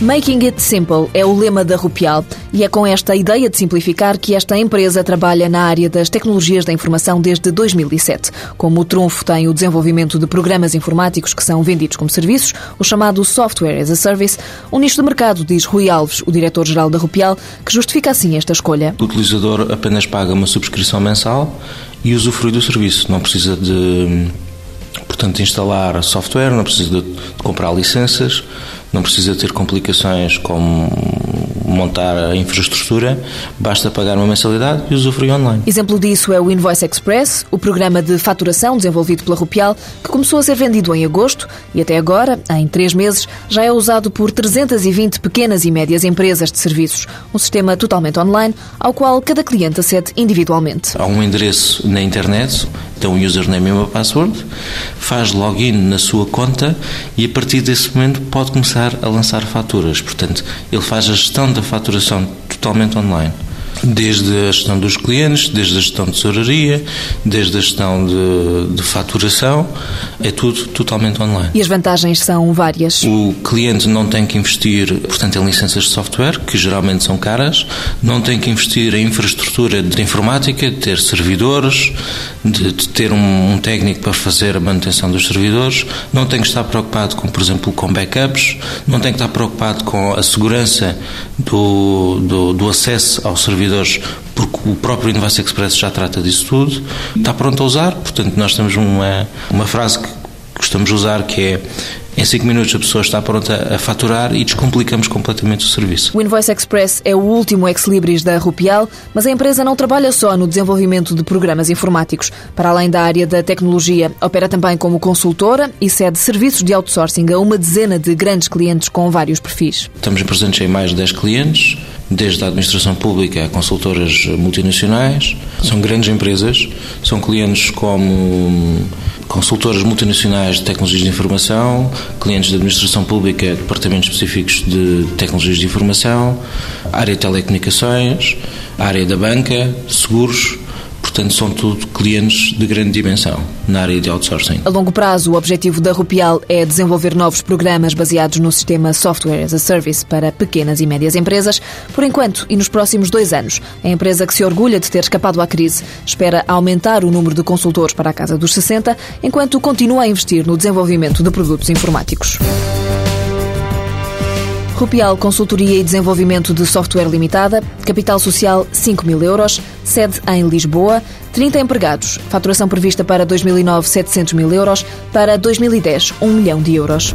Making it simple é o lema da Rupial e é com esta ideia de simplificar que esta empresa trabalha na área das tecnologias da informação desde 2007. Como trunfo tem o desenvolvimento de programas informáticos que são vendidos como serviços, o chamado Software as a Service, um nicho de mercado, diz Rui Alves, o diretor-geral da Rupial, que justifica assim esta escolha. O utilizador apenas paga uma subscrição mensal e usufrui do serviço, não precisa de portanto, instalar software, não precisa de, comprar licenças, não precisa ter complicações como montar a infraestrutura, basta pagar uma mensalidade e usufruir online. Exemplo disso é o Invoice Express, o programa de faturação desenvolvido pela Rupial, que começou a ser vendido em agosto e até agora, em três meses, já é usado por 320 pequenas e médias empresas de serviços. Um sistema totalmente online, ao qual cada cliente acede individualmente. Há um endereço na internet, tem um username e uma password, faz login na sua conta e a partir desse momento pode começar a lançar faturas. Portanto, ele faz a gestão da faturação totalmente online. Desde a gestão dos clientes, desde a gestão de tesouraria, desde a gestão de, de, faturação, é tudo totalmente online. E as vantagens são várias? O cliente não tem que investir, portanto, em licenças de software, que geralmente são caras, não tem que investir em infraestrutura de informática, de ter servidores, de, de ter um, um, técnico para fazer a manutenção dos servidores, não tem que estar preocupado com, por exemplo, com backups, não tem que estar preocupado com a segurança do, do, do acesso ao servidor servidores, porque o próprio Invoice Express já trata disso tudo, está pronto a usar. Portanto, nós temos uma, uma frase que gostamos de usar que é em 5 minutos a pessoa está pronta a faturar e descomplicamos completamente o serviço. O Invoice Express é o último ex-libris da Rupial, mas a empresa não trabalha só no desenvolvimento de programas informáticos. Para além da área da tecnologia, opera também como consultora e cede serviços de outsourcing a uma dezena de grandes clientes com vários perfis. Estamos presentes em mais de 10 clientes, desde a administração pública a consultoras multinacionais. São grandes empresas, são clientes como consultoras multinacionais de tecnologias de informação, clientes de administração pública, departamentos específicos de tecnologias de informação, área de telecomunicações, área da banca, seguros, Portanto, são tudo clientes de grande dimensão na área de outsourcing. A longo prazo, o objetivo da Rupial é desenvolver novos programas baseados no sistema Software as a Service para pequenas e médias empresas. Por enquanto, e nos próximos dois anos, a empresa que se orgulha de ter escapado à crise espera aumentar o número de consultores para a casa dos 60, enquanto continua a investir no desenvolvimento de produtos informáticos. Rupial Consultoria e Desenvolvimento de Software Limitada, capital social 5 mil euros, sede em Lisboa, 30 empregados, faturação prevista para 2009 700 mil euros, para 2010 1 milhão de euros.